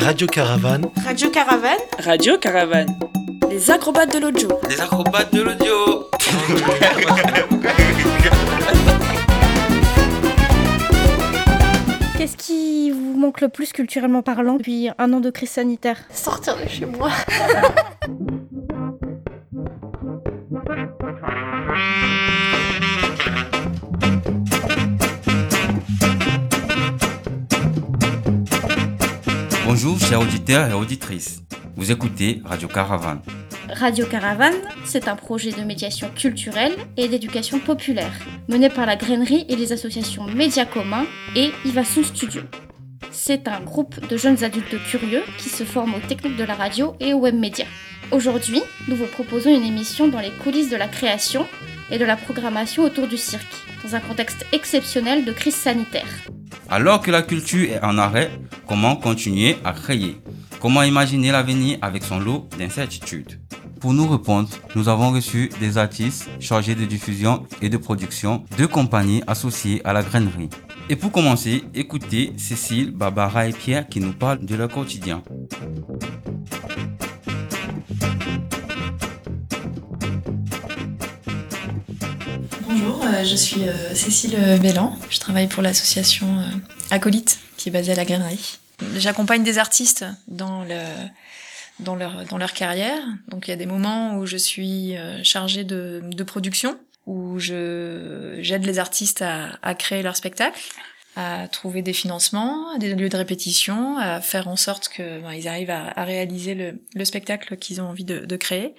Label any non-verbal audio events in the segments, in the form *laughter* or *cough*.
Radio Caravane. Radio Caravane. Radio Caravane. Les acrobates de l'audio. Les acrobates de l'audio. Qu'est-ce qui vous manque le plus culturellement parlant depuis un an de crise sanitaire? Sortir de chez moi. *laughs* Bonjour chers auditeurs et auditrices. Vous écoutez Radio Caravane. Radio Caravane, c'est un projet de médiation culturelle et d'éducation populaire, mené par la Grainerie et les associations Médias Communs et Ivasson Studio. C'est un groupe de jeunes adultes curieux qui se forment aux techniques de la radio et aux web médias. Aujourd'hui, nous vous proposons une émission dans les coulisses de la création et de la programmation autour du cirque, dans un contexte exceptionnel de crise sanitaire. Alors que la culture est en arrêt, comment continuer à créer? Comment imaginer l'avenir avec son lot d'incertitudes? Pour nous répondre, nous avons reçu des artistes chargés de diffusion et de production de compagnies associées à la grainerie. Et pour commencer, écoutez Cécile, Barbara et Pierre qui nous parlent de leur quotidien. Je suis euh, Cécile Bellan. Je travaille pour l'association euh, Acolyte qui est basée à la Grainerie. J'accompagne des artistes dans, le, dans, leur, carrière. Donc il y a des moments où je suis chargée de, production, où j'aide les artistes à, créer leur spectacle à trouver des financements, des lieux de répétition, à faire en sorte que ben, arrivent à, réaliser le, le spectacle qu'ils ont envie de, créer.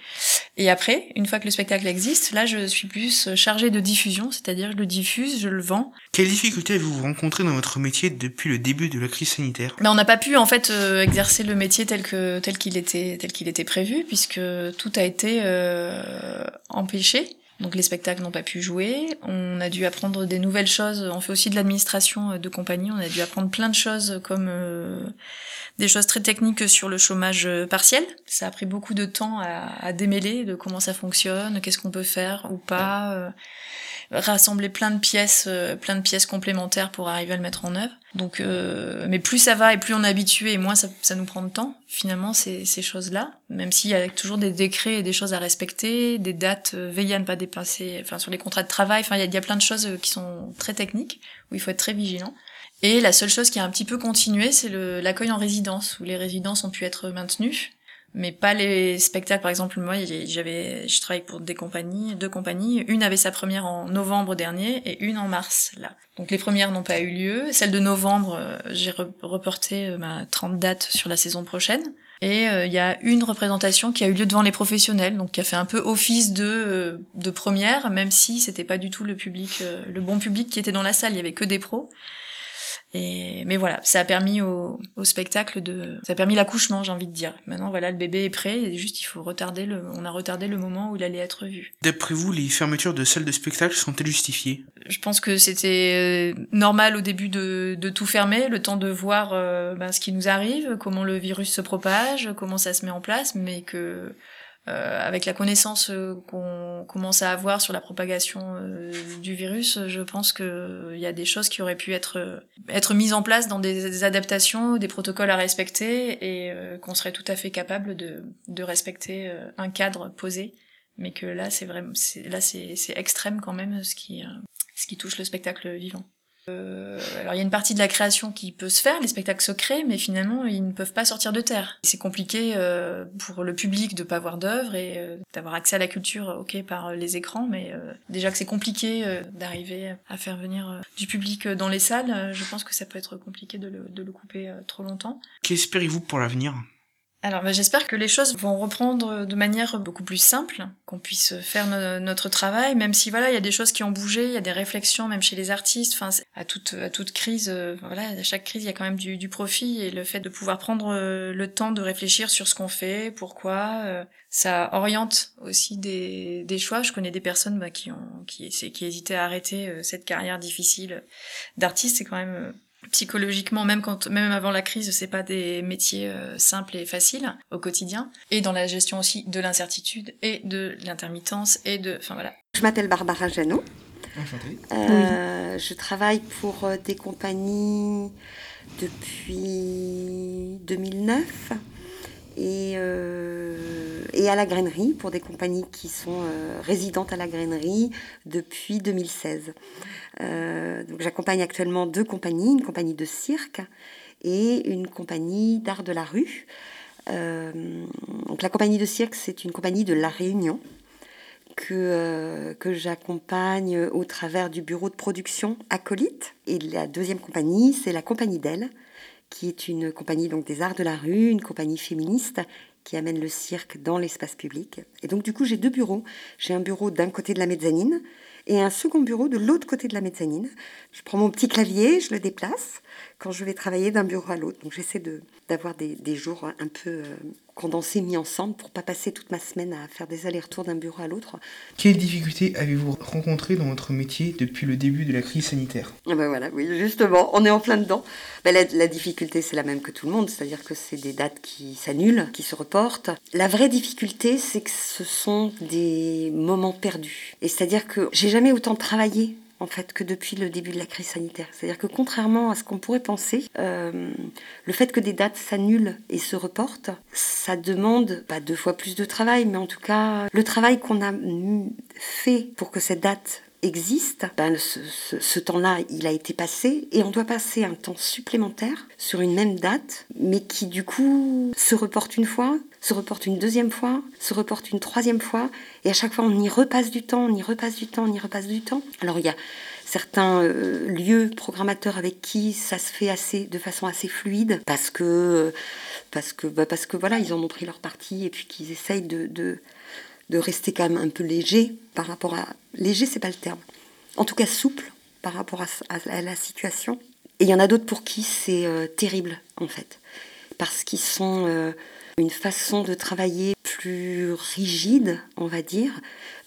Et après, une fois que le spectacle existe, là, je suis plus chargée de diffusion, c'est-à-dire je le diffuse, je le vends. Quelles difficultés avez-vous rencontrées dans votre métier depuis le début de la crise sanitaire? Ben, On n'a pas pu en fait euh, exercer le métier tel que tel qu'il était tel qu'il était prévu, puisque tout a été euh, empêché. Donc les spectacles n'ont pas pu jouer. On a dû apprendre des nouvelles choses. On fait aussi de l'administration de compagnie. On a dû apprendre plein de choses comme euh, des choses très techniques sur le chômage partiel. Ça a pris beaucoup de temps à, à démêler de comment ça fonctionne, qu'est-ce qu'on peut faire ou pas. Euh, rassembler plein de pièces, euh, plein de pièces complémentaires pour arriver à le mettre en œuvre. Donc, euh, mais plus ça va et plus on est habitué et moins ça, ça nous prend de temps. Finalement, ces, choses-là, même s'il y a toujours des décrets et des choses à respecter, des dates, euh, veiller à ne pas dépasser, enfin sur les contrats de travail. Enfin, il y a, y a plein de choses qui sont très techniques où il faut être très vigilant. Et la seule chose qui a un petit peu continué, c'est l'accueil en résidence, où les résidences ont pu être maintenues mais pas les spectacles. Par exemple, moi, j'avais, je travaille pour des compagnies, deux compagnies. Une avait sa première en novembre dernier et une en mars, là. Donc les premières n'ont pas eu lieu. Celle de novembre, j'ai reporté ma 30 dates sur la saison prochaine. Et il euh, y a une représentation qui a eu lieu devant les professionnels, donc qui a fait un peu office de euh, de première, même si c'était pas du tout le public, euh, le bon public qui était dans la salle. Il y avait que des pros. Et, mais voilà, ça a permis au, au spectacle de, ça a permis l'accouchement, j'ai envie de dire. Maintenant, voilà, le bébé est prêt, et juste il faut retarder le, on a retardé le moment où il allait être vu. D'après vous, les fermetures de salles de spectacle sont-elles justifiées? Je pense que c'était normal au début de, de tout fermer, le temps de voir euh, ben, ce qui nous arrive, comment le virus se propage, comment ça se met en place, mais que euh, avec la connaissance euh, qu'on commence à avoir sur la propagation euh, du virus, je pense qu'il y a des choses qui auraient pu être être mises en place dans des, des adaptations, des protocoles à respecter, et qu'on serait tout à fait capable de, de respecter un cadre posé. Mais que là, c'est vraiment, là, c'est extrême quand même ce qui ce qui touche le spectacle vivant. Euh, alors il y a une partie de la création qui peut se faire, les spectacles se créent, mais finalement ils ne peuvent pas sortir de terre. C'est compliqué euh, pour le public de pas avoir d'œuvre et euh, d'avoir accès à la culture, ok, par les écrans, mais déjà que c'est compliqué d'arriver à faire venir du public dans les salles, je pense que ça peut être compliqué de le, de le couper trop longtemps. Qu'espérez-vous pour l'avenir? Alors bah, j'espère que les choses vont reprendre de manière beaucoup plus simple, qu'on puisse faire no notre travail, même si voilà il y a des choses qui ont bougé, il y a des réflexions même chez les artistes. Enfin à toute à toute crise, euh, voilà à chaque crise il y a quand même du, du, profit et le fait de pouvoir prendre euh, le temps de réfléchir sur ce qu'on fait, pourquoi, euh, ça oriente aussi des, des choix. Je connais des personnes bah, qui ont qui qui hésitaient à arrêter cette carrière difficile d'artiste. C'est quand même psychologiquement même quand même avant la crise c'est pas des métiers euh, simples et faciles au quotidien. Et dans la gestion aussi de l'incertitude et de l'intermittence et de enfin voilà. Je m'appelle Barbara Janot euh, oui. je travaille pour des compagnies depuis 2009 et, et à la grainerie pour des compagnies qui sont résidentes à la grainerie depuis 2016. donc j'accompagne actuellement deux compagnies, une compagnie de cirque et une compagnie d'art de la rue. donc la compagnie de cirque, c'est une compagnie de La Réunion que, euh, que j'accompagne au travers du bureau de production Acolyte. Et la deuxième compagnie, c'est la compagnie d'elle, qui est une compagnie donc des arts de la rue, une compagnie féministe qui amène le cirque dans l'espace public. Et donc du coup, j'ai deux bureaux. J'ai un bureau d'un côté de la mezzanine et un second bureau de l'autre côté de la mezzanine. Je prends mon petit clavier, je le déplace quand je vais travailler d'un bureau à l'autre. Donc j'essaie d'avoir des, des, jours un peu euh, condensés, mis ensemble, pour pas passer toute ma semaine à faire des allers-retours d'un bureau à l'autre. Quelles difficultés avez-vous rencontrées dans votre métier depuis le début de la crise sanitaire? Ah ben voilà, oui, justement, on est en plein dedans. Ben la, la difficulté, c'est la même que tout le monde, c'est-à-dire que c'est des dates qui s'annulent, qui se reportent. La vraie difficulté, c'est que ce sont des moments perdus. Et c'est-à-dire que j'ai jamais autant travaillé en fait que depuis le début de la crise sanitaire. C'est-à-dire que contrairement à ce qu'on pourrait penser, euh, le fait que des dates s'annulent et se reportent, ça demande pas deux fois plus de travail, mais en tout cas le travail qu'on a fait pour que cette date existe, ben ce temps-là, il a été passé et on doit passer un temps supplémentaire sur une même date, mais qui du coup se reporte une fois, se reporte une deuxième fois, se reporte une troisième fois, et à chaque fois on y repasse du temps, on y repasse du temps, on y repasse du temps. Alors il y a certains euh, lieux programmateurs avec qui ça se fait assez de façon assez fluide parce que parce que bah parce que voilà ils en ont pris leur parti et puis qu'ils essayent de, de de rester quand même un peu léger par rapport à léger c'est pas le terme. En tout cas souple par rapport à, à, la situation. Et il y en a d'autres pour qui c'est euh, terrible en fait. Parce qu'ils sont euh, une façon de travailler plus rigide, on va dire.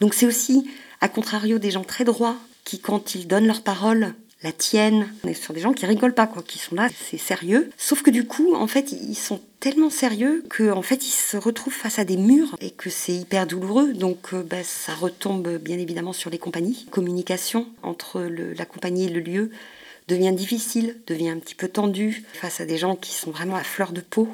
Donc c'est aussi, à contrario, des gens très droits qui, quand ils donnent leur parole, la tiennent. On est sur des gens qui rigolent pas, quoi, qui sont là, c'est sérieux. Sauf que du coup, en fait, ils sont tellement sérieux que, en fait, ils se retrouvent face à des murs et que c'est hyper douloureux. Donc, euh, bah, ça retombe bien évidemment sur les compagnies. Communication entre la compagnie et le lieu devient difficile, devient un petit peu tendu face à des gens qui sont vraiment à fleur de peau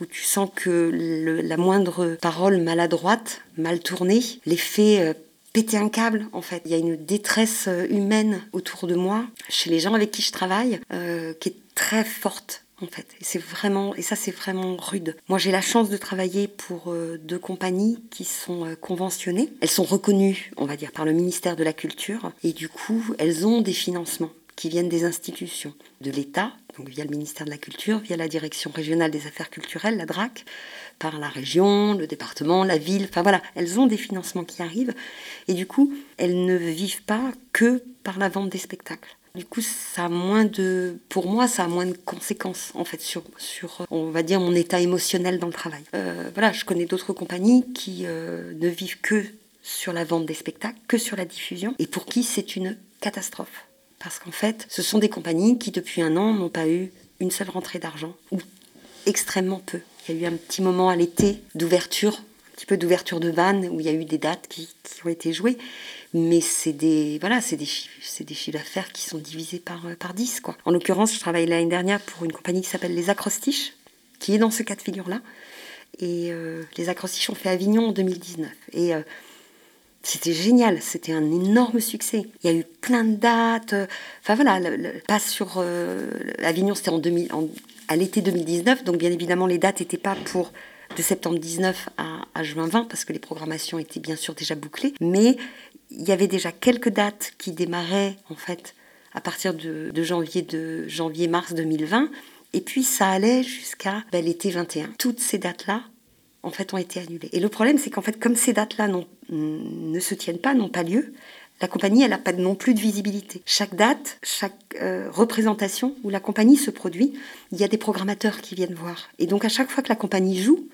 où tu sens que le, la moindre parole maladroite, mal tournée, les fait euh, péter un câble en fait. Il y a une détresse euh, humaine autour de moi, chez les gens avec qui je travaille, euh, qui est très forte en fait. Et c'est vraiment, et ça c'est vraiment rude. Moi j'ai la chance de travailler pour deux compagnies qui sont conventionnées. Elles sont reconnues, on va dire, par le ministère de la Culture, et du coup elles ont des financements qui viennent des institutions de l'État, donc via le ministère de la Culture, via la Direction régionale des affaires culturelles, la DRAC, par la région, le département, la ville, enfin voilà, elles ont des financements qui arrivent, et du coup, elles ne vivent pas que par la vente des spectacles. Du coup, ça a moins de, pour moi, ça a moins de conséquences en fait sur, sur, on va dire, mon état émotionnel dans le travail. Euh, voilà, je connais d'autres compagnies qui euh, ne vivent que sur la vente des spectacles, que sur la diffusion, et pour qui c'est une catastrophe. Parce qu'en fait, ce sont des compagnies qui, depuis un an, n'ont pas eu une seule rentrée d'argent, ou extrêmement peu. Il y a eu un petit moment à l'été d'ouverture, un petit peu d'ouverture de vannes, où il y a eu des dates qui, qui ont été jouées. Mais c'est des, voilà, des, chiffres d'affaires qui sont divisés par, par 10. Quoi. En l'occurrence, je travaille l'année dernière pour une compagnie qui s'appelle Les Acrostiches, qui est dans ce cas de figure-là. Et euh, Les Acrostiches ont fait Avignon en 2019. Et euh, c'était génial, c'était un énorme succès. Il y a eu plein de dates. Enfin voilà, le, le, pas sur euh, Avignon, c'était en, 2000, en à l'été 2019, donc bien évidemment les dates n'étaient pas pour de septembre 19 à, juin 20 parce que les programmations étaient bien sûr déjà bouclées, mais il y avait déjà quelques dates qui démarraient en fait à partir de, janvier de janvier mars 2020 et puis ça allait jusqu'à ben, l'été 21. Toutes ces dates là en fait ont été annulées. Et le problème c'est qu'en fait comme ces dates là ne se tiennent pas, n'ont pas lieu, la compagnie, elle n'a pas non plus de visibilité. Chaque date, chaque euh, représentation où la compagnie se produit, il y a des programmateurs qui viennent voir. Et donc à chaque fois que la compagnie joue,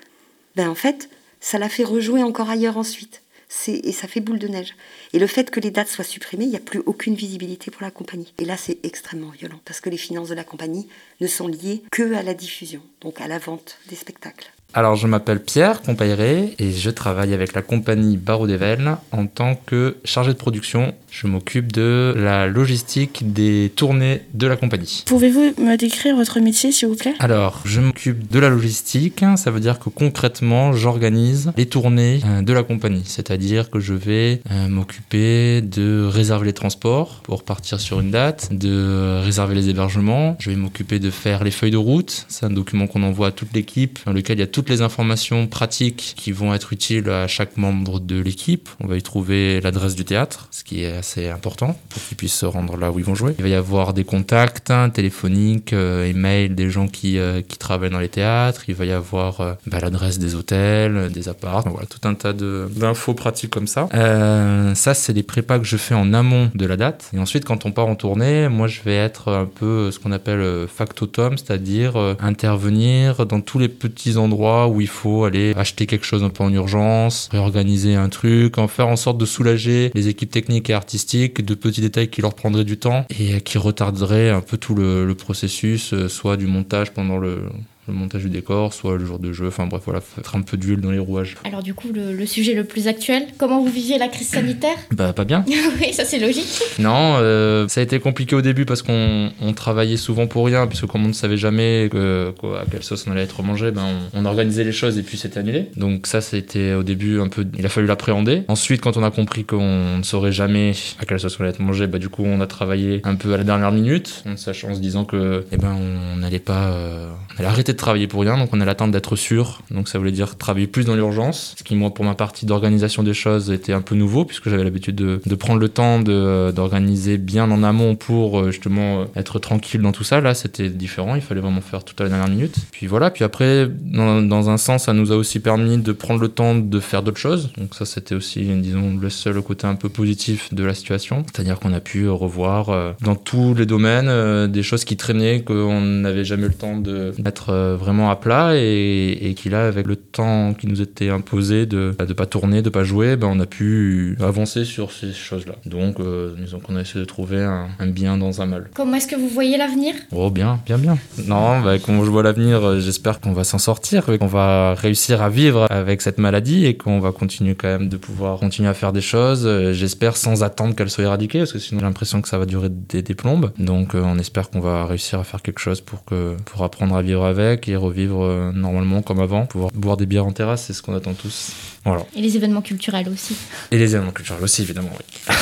ben en fait, ça la fait rejouer encore ailleurs ensuite. Et ça fait boule de neige. Et le fait que les dates soient supprimées, il n'y a plus aucune visibilité pour la compagnie. Et là, c'est extrêmement violent, parce que les finances de la compagnie ne sont liées que à la diffusion, donc à la vente des spectacles. Alors, je m'appelle Pierre Compayré et je travaille avec la compagnie Barreau d'Evel en tant que chargé de production. Je m'occupe de la logistique des tournées de la compagnie. Pouvez-vous me décrire votre métier, s'il vous plaît? Alors, je m'occupe de la logistique. Ça veut dire que concrètement, j'organise les tournées euh, de la compagnie. C'est-à-dire que je vais euh, m'occuper de réserver les transports pour partir sur une date, de réserver les hébergements. Je vais m'occuper de faire les feuilles de route. C'est un document qu'on envoie à toute l'équipe dans lequel il y a toutes les informations pratiques qui vont être utiles à chaque membre de l'équipe. On va y trouver l'adresse du théâtre, ce qui est assez important pour qu'ils puissent se rendre là où ils vont jouer. Il va y avoir des contacts hein, téléphoniques, euh, emails des gens qui, euh, qui travaillent dans les théâtres. Il va y avoir euh, bah, l'adresse des hôtels, des apparts, voilà, tout un tas d'infos pratiques comme ça. Euh, ça, c'est les prépas que je fais en amont de la date. Et ensuite, quand on part en tournée, moi, je vais être un peu ce qu'on appelle factotum, c'est-à-dire intervenir dans tous les petits endroits où il faut aller acheter quelque chose un peu en urgence, réorganiser un truc, en faire en sorte de soulager les équipes techniques et artistiques de petits détails qui leur prendraient du temps et qui retarderaient un peu tout le, processus, euh, soit du montage pendant le, le montage du décor, soit le jour de jeu, enfin bref, voilà, faire un peu d'huile dans les rouages. Alors du coup, le, le sujet le plus actuel, comment vous viviez la crise sanitaire Bah pas bien. *laughs* Oui, ça c'est logique. Non, euh, ça a été compliqué au début parce qu'on on travaillait souvent pour rien, puisque comme on ne savait jamais que, quoi, à quelle sauce on allait être mangé, ben on, on organisait les choses et puis c'était annulé. Donc ça, c'était au début un peu, il a fallu l'appréhender. Ensuite, quand on a compris qu'on ne saurait jamais à quelle sauce on allait être mangé, bah du coup, on a travaillé un peu à la dernière minute, en sachant, en se disant que, eh ben, on n'allait pas, euh, on allait arrêter de travailler pour rien, donc on allait attendre d'être sûr. Donc ça voulait dire travailler plus dans l'urgence, ce qui moi, pour ma partie d'organisation des choses, était un peu nouveau puisque j'avais l'habitude de, prendre le temps de- d'organiser bien en amont pour euh, justement euh, être tranquille dans tout ça. Là, c'était différent, il fallait vraiment faire tout à la dernière minute. Puis voilà, puis après, dans, un sens, ça nous a aussi permis de prendre le temps de faire d'autres choses. Donc ça, c'était aussi, disons, le seul côté un peu positif de la situation. C'est-à-dire qu'on a pu revoir euh, dans tous les domaines euh, des choses qui traînaient, qu'on n'avait jamais le temps de mettre euh, vraiment à plat et, et qui là, avec le temps qui nous était imposé de ne pas tourner, de pas jouer, ben, on a pu avancer sur ces choses-là. Donc, euh, disons qu'on a essayé de trouver un, un bien dans un mal. Comment est-ce que vous voyez l'avenir? Oh bien, bien, bien. Non, bah, comment je vois l'avenir, euh, j'espère qu'on va s'en sortir, qu'on va réussir à vivre avec cette maladie et qu'on va continuer quand même de pouvoir continuer à faire des choses, euh, j'espère sans attendre qu'elle soit éradiquée, parce que sinon j'ai l'impression que ça va durer des, des plombes. Donc euh, on espère qu'on va réussir à faire quelque chose pour, que, pour apprendre à vivre avec et revivre euh, normalement comme avant, pouvoir boire des bières en terrasse, c'est ce qu'on attend tous. Voilà. Et les événements culturels aussi. Et les événements culturels aussi, évidemment, oui.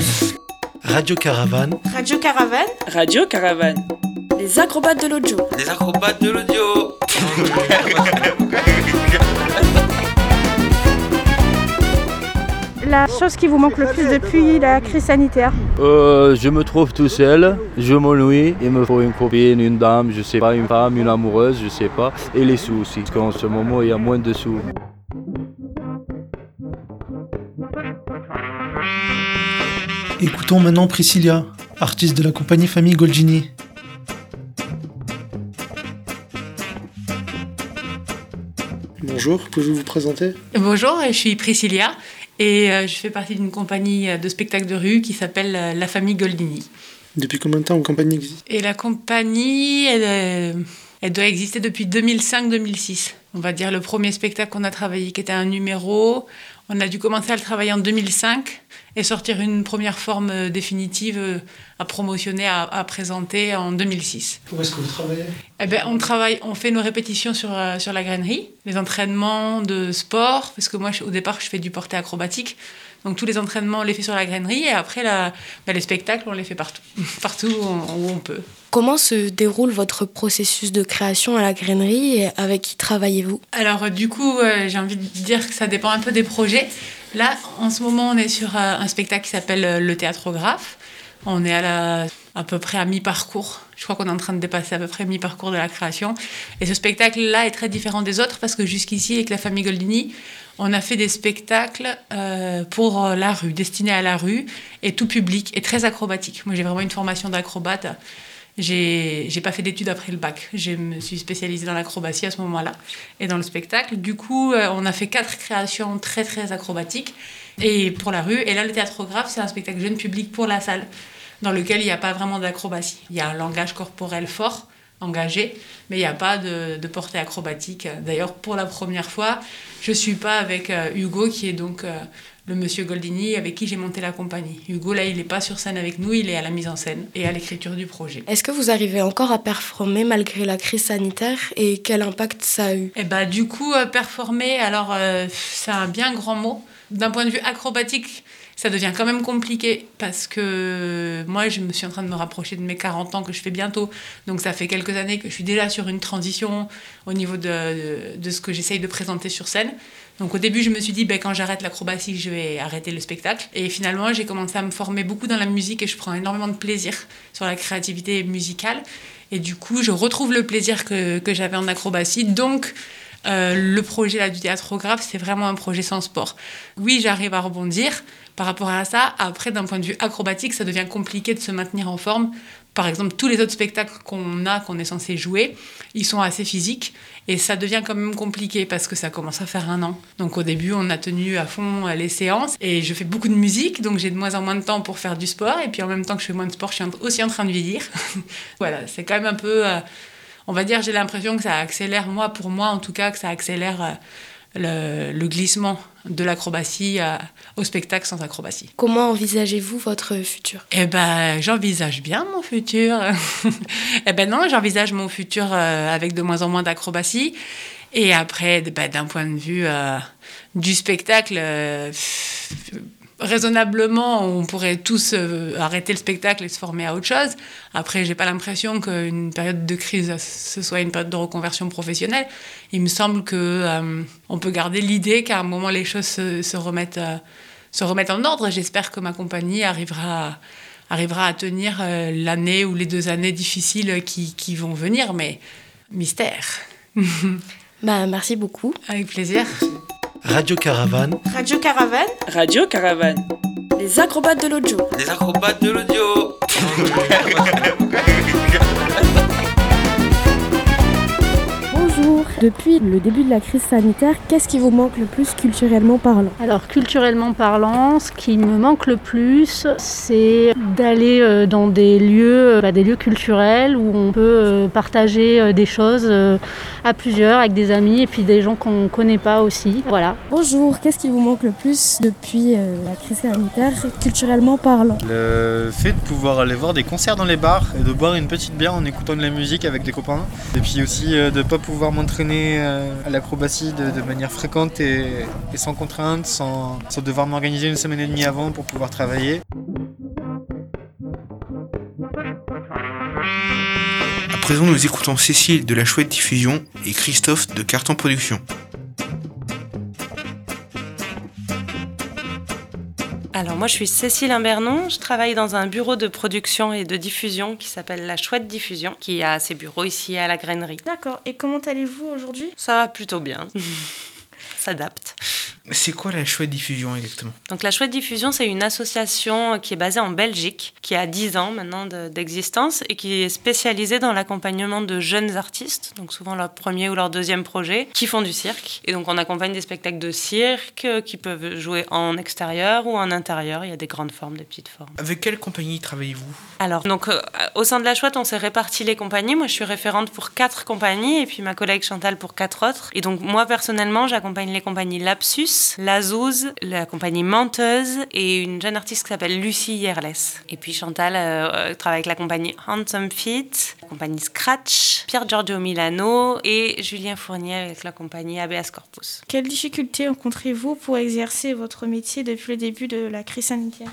*laughs* Radio Caravane, Radio Caravane, Radio Caravane. les acrobates de l'audio. Les acrobates de l'audio. *laughs* La chose qui vous manque le plus depuis la crise sanitaire Euh, je me trouve tout seul, je m'ennuie, il me faut une copine, une dame, je sais pas, une femme, une amoureuse, je sais pas, et les sous aussi, parce qu'en ce moment il y a moins de sous. écoutons maintenant Priscilla, artiste de la compagnie Famille Golgini. Bonjour, pouvez-vous vous présenter? Bonjour, je suis Priscilla et euh, je fais partie d'une compagnie de spectacles de rue qui s'appelle euh, La Famille Goldini. Depuis combien de temps une compagnie existe? Et la compagnie, elle, euh, elle doit exister depuis 2005-2006. On va dire le premier spectacle qu'on a travaillé qui était un numéro. On a dû commencer à le travailler en 2005 et sortir une première forme euh, définitive euh, à promotionner, à, à présenter en 2006. Où est-ce que vous travaillez? Eh ben, on travaille, on fait nos répétitions sur, euh, sur la grainerie, les entraînements de sport, parce que moi, au départ, je fais du porté acrobatique. Donc, tous les entraînements, on les fait sur la grainerie, et après, la, ben, les spectacles, on les fait partout, *laughs* partout où on, où on peut. Comment se déroule votre processus de création à la grainerie et avec qui travaillez-vous? Alors, du coup, euh, j'ai envie de dire que ça dépend un peu des projets. Là, en ce moment, on est sur euh, un spectacle qui s'appelle euh, Le Théâtrographe. On est à, à peu près à mi-parcours. Je crois qu'on est en train de dépasser à peu près mi-parcours de la création. Et ce spectacle-là est très différent des autres parce que jusqu'ici, avec la famille Goldini, on a fait des spectacles pour la rue, destinés à la rue et tout public et très acrobatique. Moi, j'ai vraiment une formation d'acrobate. J'ai pas fait d'études après le bac. Je me suis spécialisée dans l'acrobatie à ce moment-là et dans le spectacle. Du coup, euh, on a fait quatre créations très très acrobatiques et pour la rue. Et là, le théâtrographe, c'est un spectacle jeune public pour la salle dans lequel il n'y a pas vraiment d'acrobatie. Il y a un langage corporel fort engagé, mais il n'y a pas de, de, portée acrobatique. D'ailleurs, pour la première fois, je suis pas avec euh, Hugo, qui est donc euh, le monsieur Goldini avec qui j'ai monté la compagnie. Hugo, là, il n'est pas sur scène avec nous, il est à la mise en scène et à l'écriture du projet. Est-ce que vous arrivez encore à performer malgré la crise sanitaire et quel impact ça a eu? Eh bah, du coup, euh, performer, alors, c'est un bien grand mot. D'un point de vue acrobatique, ça devient quand même compliqué parce que moi, je me suis en train de me rapprocher de mes 40 ans que je fais bientôt. Donc, ça fait quelques années que je suis déjà sur une transition au niveau de, de, ce que j'essaye de présenter sur scène. Donc, au début, je me suis dit, ben, quand j'arrête l'acrobatie, je vais arrêter le spectacle. Et finalement, j'ai commencé à me former beaucoup dans la musique et je prends énormément de plaisir sur la créativité musicale. Et du coup, je retrouve le plaisir que, que j'avais en acrobatie. Donc, euh, le projet là, du théâtrographe, c'est vraiment un projet sans sport. Oui, j'arrive à rebondir, par rapport à ça, après, d'un point de vue acrobatique, ça devient compliqué de se maintenir en forme. Par exemple, tous les autres spectacles qu'on a, qu'on est censé jouer, ils sont assez physiques. Et ça devient quand même compliqué parce que ça commence à faire un an. Donc au début, on a tenu à fond les séances. Et je fais beaucoup de musique, donc j'ai de moins en moins de temps pour faire du sport. Et puis en même temps que je fais moins de sport, je suis aussi en train de vieillir. *laughs* voilà, c'est quand même un peu... Euh, on va dire, j'ai l'impression que ça accélère, moi, pour moi en tout cas, que ça accélère... Euh, le, glissement de l'acrobatie au spectacle sans acrobatie. Comment envisagez-vous votre futur? Eh ben, j'envisage bien mon futur. *laughs* eh ben non, j'envisage mon futur euh, avec de moins en moins d'acrobatie. Et après, ben, d'un point de vue euh, du spectacle, euh, raisonnablement, on pourrait tous euh, arrêter le spectacle et se former à autre chose. Après, j'ai pas l'impression qu'une période de crise, ce soit une période de reconversion professionnelle. Il me semble que euh, on peut garder l'idée qu'à un moment les choses se, remettent, euh, se remettent en ordre. J'espère que ma compagnie arrivera, arrivera à tenir l'année ou les deux années difficiles qui, qui vont venir, mais mystère. *laughs* bah, merci beaucoup. Avec plaisir. Radio Caravane. Radio Caravane. Radio Caravane. Les acrobates de l'audio. Les acrobates de l'audio. *laughs* Depuis le début de la crise sanitaire, qu'est-ce qui vous manque le plus culturellement parlant Alors culturellement parlant, ce qui me manque le plus, c'est d'aller euh, dans des lieux, euh, bah, des lieux culturels où on peut euh, partager des choses à plusieurs avec des amis et puis des gens qu'on ne connaît pas aussi. Voilà. Bonjour, qu'est-ce qui vous manque le plus depuis la crise sanitaire culturellement parlant Le fait de pouvoir aller voir des concerts dans les bars et de boire une petite bière en écoutant de la musique avec des copains. Et puis aussi de ne pas pouvoir m'entraîner euh, à l'acrobatie de, manière fréquente et, sans contrainte, sans, sans devoir m'organiser une semaine et demie avant pour pouvoir travailler. À présent, nous écoutons Cécile de la Chouette Diffusion et Christophe de Carton Production. Alors moi je suis Cécile Imbernon, je travaille dans un bureau de production et de diffusion qui s'appelle La Chouette Diffusion, qui a ses bureaux ici à la grainerie. D'accord, et comment allez-vous aujourd'hui? Ça va plutôt bien. *laughs* S'adapte. C'est quoi la Chouette Diffusion exactement? Donc la Chouette Diffusion, c'est une association qui est basée en Belgique, qui a 10 ans maintenant d'existence et qui est spécialisée dans l'accompagnement de jeunes artistes, donc souvent leur premier ou leur deuxième projet, qui font du cirque. Et donc on accompagne des spectacles de cirque qui peuvent jouer en extérieur ou en intérieur. Il y a des grandes formes, des petites formes. Avec quelle compagnie travaillez-vous? Alors, donc euh, au sein de la Chouette, on s'est réparti les compagnies. Moi, je suis référente pour quatre compagnies et puis ma collègue Chantal pour quatre autres. Et donc moi personnellement, j'accompagne les compagnies Lapsus la Zouze, la compagnie Menteuse et une jeune artiste qui s'appelle Lucie Yerles. Et puis Chantal euh, euh, travaille avec la compagnie Handsome Feet, compagnie Scratch, Pierre Giorgio Milano et Julien Fournier avec la compagnie ABS Corpus. Quelles difficultés rencontrez-vous pour exercer votre métier depuis le début de la crise sanitaire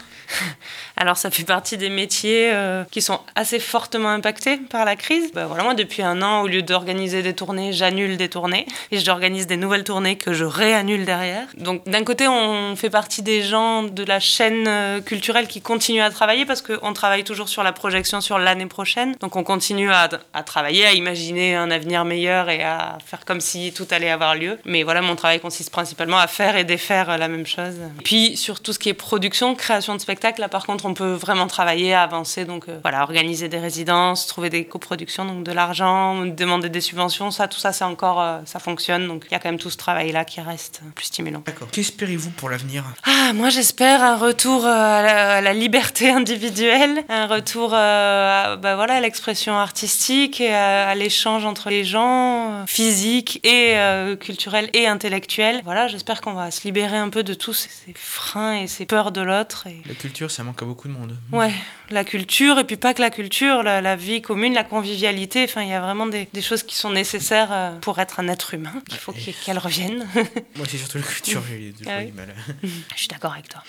*laughs* Alors ça fait partie des métiers euh, qui sont assez fortement impactés par la crise. Ben, voilà, moi depuis un an, au lieu d'organiser des tournées, j'annule des tournées et j'organise des nouvelles tournées que je réannule derrière. Donc d'un côté, on fait partie des gens de la chaîne euh, culturelle qui continuent à travailler parce qu'on travaille toujours sur la projection sur l'année prochaine. Donc on continue à, travailler, à imaginer un avenir meilleur et à faire comme si tout allait avoir lieu. Mais voilà, mon travail consiste principalement à faire et défaire la même chose. Puis sur tout ce qui est production, création de spectacle, là par contre, on peut vraiment travailler, avancer. Donc euh, voilà, organiser des résidences, trouver des coproductions, donc de l'argent, demander des subventions, ça, tout ça, c'est encore, euh, ça fonctionne. Donc il y a quand même tout ce travail-là qui reste plus stimulant. D'accord. Qu'espérez-vous pour l'avenir? Ah, moi j'espère un retour euh, à la, liberté *laughs* individuelle, un retour euh, à, bah, voilà, à l'expression artistique artistique et à, l'échange entre les gens, physique et culturel et intellectuel. Voilà, j'espère qu'on va se libérer un peu de tous ces, freins et ces peurs de l'autre. Et... La culture, ça manque à beaucoup de monde. Ouais, la culture, et puis pas que la culture, la, vie commune, la convivialité. Enfin, il y a vraiment des, choses qui sont nécessaires euh, pour être un être humain, qu'il faut qu'elles reviennent. Moi, c'est surtout la culture, *laughs* j'ai ah du mal. *laughs* Je suis d'accord avec toi.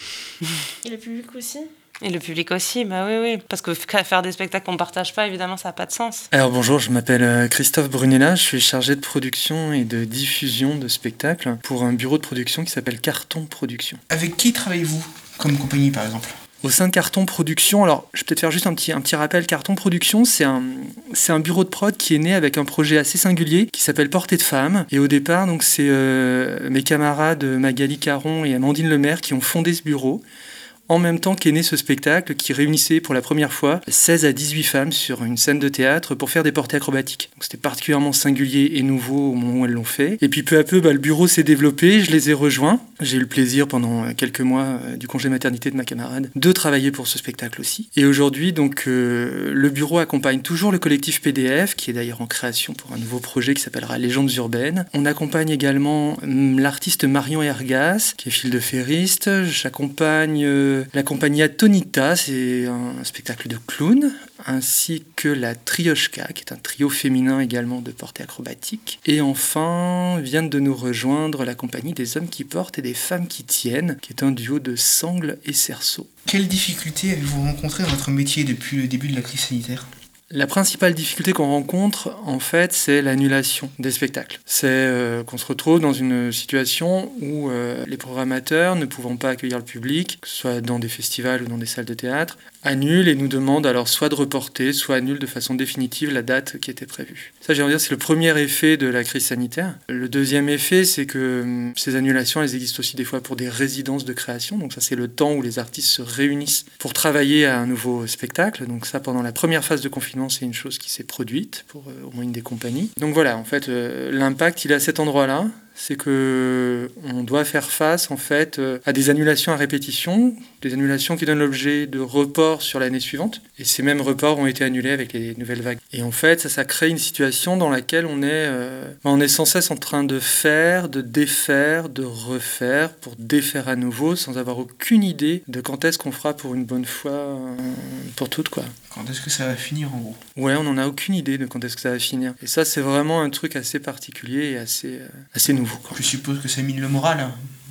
Et le public aussi? Et le public aussi, bah oui, oui. Parce que faire des spectacles qu'on partage pas, évidemment, ça n'a pas de sens. Alors bonjour, je m'appelle euh, Christophe Brunella, je suis chargé de production et de diffusion de spectacles pour un bureau de production qui s'appelle Carton Production. Avec qui travaillez-vous comme compagnie, par exemple? Au sein de Carton Production, alors je vais peut-être faire juste un petit, un petit rappel, Carton Production, c'est un, c'est un bureau de prod qui est né avec un projet assez singulier qui s'appelle Portée de Femmes. Et au départ, donc c'est euh, mes camarades Magali Caron et Amandine Lemaire qui ont fondé ce bureau en même temps qu'est né ce spectacle qui réunissait pour la première fois 16 à 18 femmes sur une scène de théâtre pour faire des portées acrobatiques. C'était particulièrement singulier et nouveau au moment où elles l'ont fait. Et puis peu à peu, bah, le bureau s'est développé, je les ai rejoints. J'ai eu le plaisir pendant quelques mois euh, du congé maternité de ma camarade de travailler pour ce spectacle aussi. Et aujourd'hui, donc, euh, le bureau accompagne toujours le collectif PDF, qui est d'ailleurs en création pour un nouveau projet qui s'appellera Légendes urbaines. On accompagne également hum, l'artiste Marion Ergas, qui est fil de ferriste. J'accompagne euh, la compagnie Atonita, c'est un spectacle de clown, ainsi que la Trioshka, qui est un trio féminin également de portée acrobatique. Et enfin, vient de nous rejoindre la compagnie des hommes qui portent et des femmes qui tiennent, qui est un duo de sangles et cerceaux. Quelles difficultés avez-vous rencontrées dans votre métier depuis le début de la crise sanitaire? La principale difficulté qu'on rencontre, en fait, c'est l'annulation des spectacles. C'est euh, qu'on se retrouve dans une situation où euh, les programmateurs, ne pouvant pas accueillir le public, que ce soit dans des festivals ou dans des salles de théâtre, annulent et nous demandent alors soit de reporter, soit annulent de façon définitive la date qui était prévue. Ça, j'ai envie de dire, c'est le premier effet de la crise sanitaire. Le deuxième effet, c'est que hum, ces annulations, elles existent aussi des fois pour des résidences de création. Donc ça, c'est le temps où les artistes se réunissent pour travailler à un nouveau spectacle. Donc ça, pendant la première phase de confinement, c'est une chose qui s'est produite pour euh, au moins une des compagnies. Donc voilà, en fait, euh, l'impact, il est à cet endroit-là c'est que on doit faire face en fait euh, à des annulations à répétition, des annulations qui donnent l'objet de reports sur l'année suivante. Et ces mêmes reports ont été annulés avec les nouvelles vagues. Et en fait, ça, ça crée une situation dans laquelle on est, euh, on est sans cesse en train de faire, de défaire, de refaire pour défaire à nouveau, sans avoir aucune idée de quand est-ce qu'on fera pour une bonne fois euh, pour toutes quoi. Quand est-ce que ça va finir en gros? Ouais, on n'en a aucune idée de quand est-ce que ça va finir. Et ça, c'est vraiment un truc assez particulier et assez, assez nouveau. Je suppose que ça mine le moral,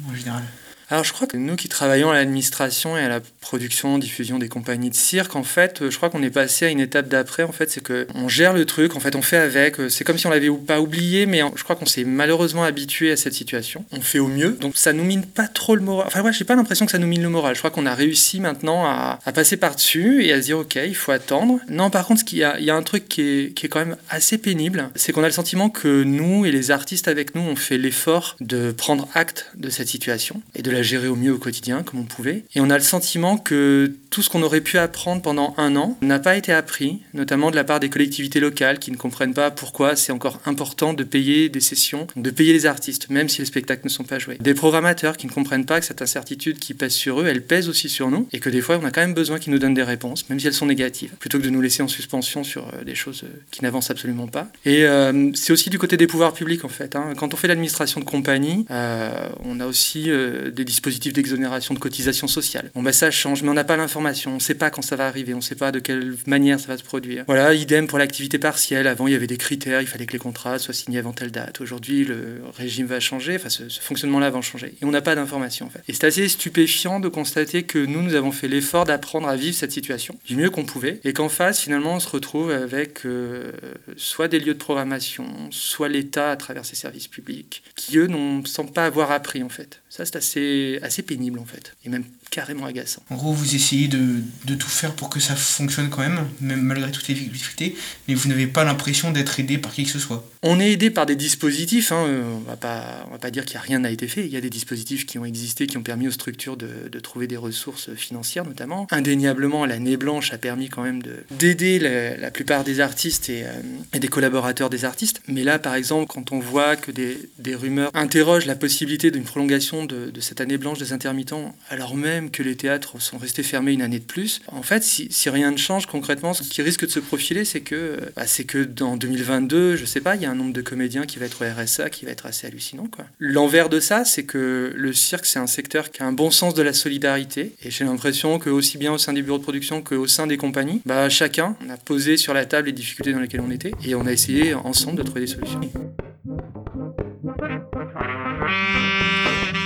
en général. Alors je crois que nous qui travaillons à l'administration et à la production, diffusion des compagnies de cirque, en fait, euh, je crois qu'on est passé à une étape d'après. En fait, c'est que on gère le truc, en fait, on fait avec. Euh, c'est comme si on l'avait pas oublié, mais je crois qu'on s'est malheureusement habitué à cette situation. On fait au mieux, donc ça nous mine pas trop le moral. Enfin, ouais, j'ai pas l'impression que ça nous mine le moral. Je crois qu'on a réussi maintenant à, passer par dessus et à se dire ok, il faut attendre. Non, par contre, il y a, y a un truc qui est, qui est quand même assez pénible, c'est qu'on a le sentiment que nous et les artistes avec nous, on fait l'effort de prendre acte de cette situation et de la gérer au mieux au quotidien comme on pouvait. Et on a le sentiment que tout ce qu'on aurait pu apprendre pendant un an n'a pas été appris, notamment de la part des collectivités locales qui ne comprennent pas pourquoi c'est encore important de payer des sessions, de payer les artistes, même si les spectacles ne sont pas joués. Des programmateurs qui ne comprennent pas que cette incertitude qui pèse sur eux, elle pèse aussi sur nous, et que des fois on a quand même besoin qu'ils nous donnent des réponses, même si elles sont négatives, plutôt que de nous laisser en suspension sur euh, des choses euh, qui n'avancent absolument pas. Et euh, c'est aussi du côté des pouvoirs publics en fait. Hein. Quand on fait l'administration de compagnie, on a aussi des dispositifs d'exonération de cotisations sociales. Bon, ben ça change, mais on n'a pas l'information, on ne sait pas quand ça va arriver, on ne sait pas de quelle manière ça va se produire. Voilà, idem pour l'activité partielle. Avant, il y avait des critères, il fallait que les contrats soient signés avant telle date. Aujourd'hui, le régime va changer, enfin, ce, fonctionnement-là va changer. Et on n'a pas d'informations, en fait. Et c'est assez stupéfiant de constater que nous, nous avons fait l'effort d'apprendre à vivre cette situation du mieux qu'on pouvait, et qu'en face, finalement, on se retrouve avec euh, soit des lieux de programmation, soit l'État à travers ses services publics, qui eux ne semblent pas avoir appris, en fait. Ça, c'est assez, pénible en fait, et même carrément agaçant. En gros, vous essayez de, de, tout faire pour que ça fonctionne quand même, même malgré toutes les difficultés, mais vous n'avez pas l'impression d'être aidé par qui que ce soit. On est aidé par des dispositifs, hein, euh, on on va pas dire qu'il n'y a rien n'a été fait, il y a des dispositifs qui ont existé, qui ont permis aux structures de, trouver des ressources financières notamment. Indéniablement, l'année blanche a permis quand même d'aider la, plupart des artistes et, euh, et, des collaborateurs des artistes, mais là, par exemple, quand on voit que des, rumeurs interrogent la possibilité d'une prolongation de, cette année blanche des intermittents, alors même que les théâtres sont restés fermés une année de plus, en fait, si, rien ne change concrètement, ce qui risque de se profiler, c'est que, bah, c'est que dans 2022, je sais pas, il y a un nombre de comédiens qui va être au RSA qui va être assez hallucinant. L'envers de ça, c'est que le cirque, c'est un secteur qui a un bon sens de la solidarité. Et j'ai l'impression que aussi bien au sein des bureaux de production qu'au sein des compagnies, bah, chacun a posé sur la table les difficultés dans lesquelles on était et on a essayé ensemble de trouver des solutions.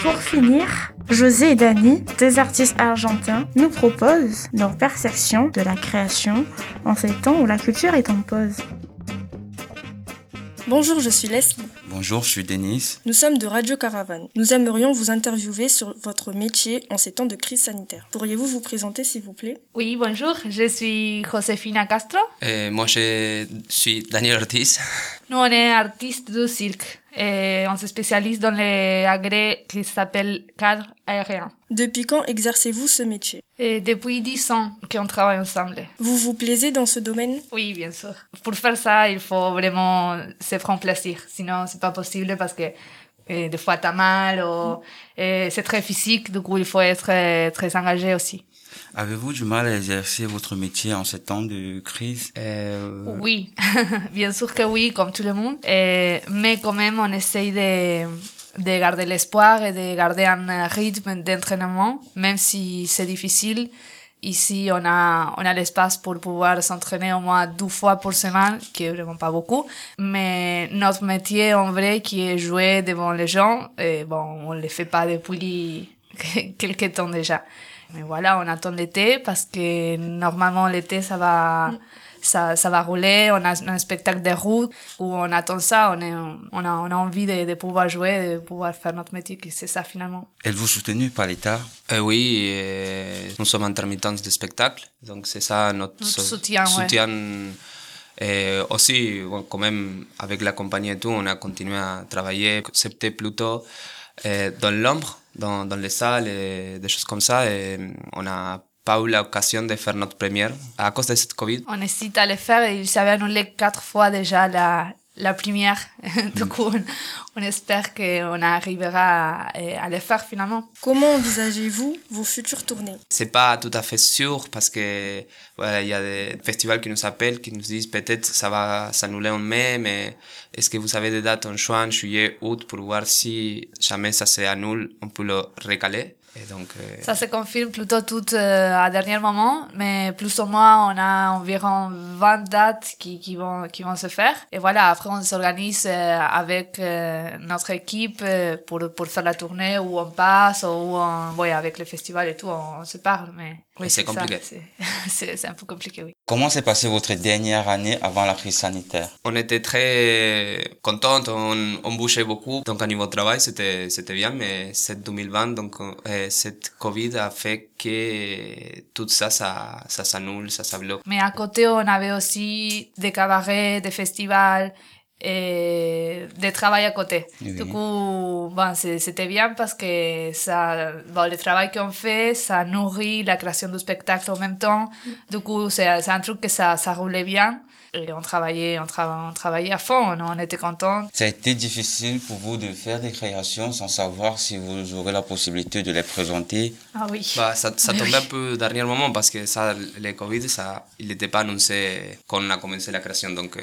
Pour finir, José et Dani, deux artistes argentins, nous proposent leur perception de la création en ces temps où la culture est en pause. Bonjour, je suis Leslie. Bonjour, je suis Denis. Nous sommes de Radio Caravane. Nous aimerions vous interviewer sur votre métier en ces temps de crise sanitaire. Pourriez-vous vous présenter, s'il vous plaît? Oui, bonjour, je suis Josefina Castro. Et moi, je suis Daniel Ortiz. Nous, on est artistes de cirque et on se spécialise dans les agrès qui s'appellent cadre aérien. Depuis quand exercez-vous ce métier? Et depuis 10 ans qu'on travaille ensemble. Vous vous plaisez dans ce domaine? Oui, bien sûr. Pour faire ça, il faut vraiment se prendre plaisir. Sinon, c'est pas possible parce que euh, des fois, t'as mal ou et c'est très physique. Du coup, il faut être euh, très engagé aussi. Avez-vous du mal à exercer votre métier en ces temps de crise? Euh... Oui, *laughs* bien sûr que oui, comme tout le monde. Et, mais quand même, on essaye de, de garder l'espoir et de garder un rythme d'entraînement, même si c'est difficile. Ici, on a, on a l'espace pour pouvoir s'entraîner au moins deux fois par semaine, qui est vraiment pas beaucoup. Mais notre métier, en vrai, qui est jouer devant les gens, et bon, on le fait pas depuis *laughs* quelques temps déjà. Mais voilà, on attend l'été parce que normalement l'été ça va, ça, ça va rouler. On a un spectacle de route où on attend ça. On, est, on, a, on a envie de, de pouvoir jouer, de pouvoir faire notre métier. C'est ça finalement. Êtes-vous soutenu par l'État? Euh, Oui, euh, nous sommes intermittents de spectacle. Donc c'est ça notre, notre soutien. soutien Et aussi, bon, quand même, avec la compagnie et tout, on a continué à travailler. C'était plutôt dans l'ombre dans, dans les salles et des choses comme ça. Et on n'a pas eu l'occasion de faire notre première à cause de cette Covid. On hésite à le faire et il s'avait annulé quatre fois déjà la, la première. *laughs* du coup, on, on espère qu'on arrivera à, à, le faire finalement. Comment envisagez-vous vos futures tournées? C'est pas tout à fait sûr parce que voilà, il y a des festivals qui nous appellent, qui nous disent peut-être ça va s'annuler en mai, mais est-ce que vous avez des dates en juin, juillet, août pour voir si jamais ça s'annule, on peut le recaler et donc, euh... Ça se confirme plutôt tout euh, à dernier moment, mais plus ou moins on a environ 20 dates qui, qui, vont, qui vont se faire. Et voilà, après on s'organise euh, avec euh, notre équipe pour, pour faire la tournée où on passe, ou on, ouais, avec le festival et tout, on, on se parle. Mais oui, c'est compliqué. *laughs* C'est un peu compliqué, oui. Comment s'est passée votre dernière année avant la crise sanitaire? On était très contents, on, on bougeait beaucoup. Donc, à niveau de travail, c'était bien, mais cette 2020, donc, euh, cette Covid a fait que tout ça, ça, ça s'annule, ça s'abloque. Mais à côté, on avait aussi des cabarets, des festivals et de travail à côté. Oui. Du coup, bon, c'était bien parce que ça, bon, le travail qu'on fait, ça nourrit la création du spectacle en même temps. Du coup, c'est un truc que ça, ça roulait bien. Et on travaillait, on, tra on travaillait à fond, on, on était contents. Ça a été difficile pour vous de faire des créations sans savoir si vous aurez la possibilité de les présenter? Ah oui. Bah, ça, ça tombait un peu au dernier moment parce que ça, le Covid, ça, il n'était pas annoncé quand on a commencé la création. Donc, euh,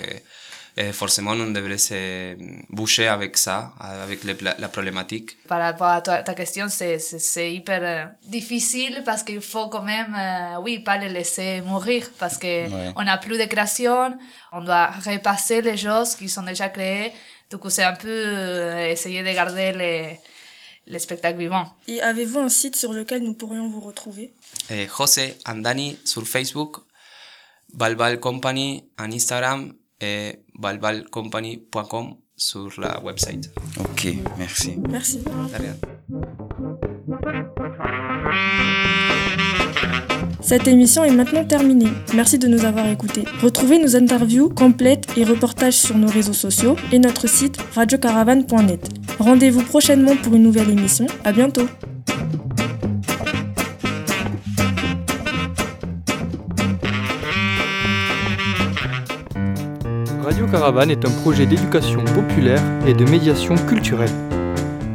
et forcément, on devrait se boucher avec ça, avec le, la, la, problématique. Par rapport à ta, ta question, c'est hyper euh, difficile parce qu'il faut quand même, euh, oui, pas les laisser mourir parce que ouais. on n'a plus de création, on doit repasser les choses qui sont déjà créées. Du coup, c'est un peu euh, essayer de garder les, les spectacles vivants. Et avez-vous un site sur lequel nous pourrions vous retrouver? Eh, José Andani sur Facebook, Balbal Company en Instagram et balbalcompany.com sur la website. Ok, merci. Merci. Cette émission est maintenant terminée. Merci de nous avoir écoutés. Retrouvez nos interviews complètes et reportages sur nos réseaux sociaux et notre site radiocaravane.net. Rendez-vous prochainement pour une nouvelle émission. À bientôt. Caravane est un projet d'éducation populaire et de médiation culturelle.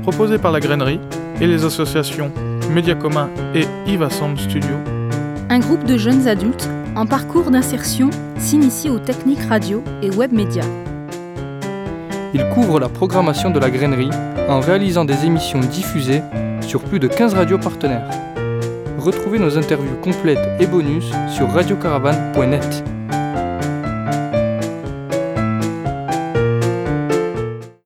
Proposé par la grainerie et les associations Mediacoma et Iva Sound Studio. Un groupe de jeunes adultes en parcours d'insertion s'initie aux techniques radio et web médias. Il couvre la programmation de la grainerie en réalisant des émissions diffusées sur plus de 15 radios partenaires. Retrouvez nos interviews complètes et bonus sur radiocaravane.net.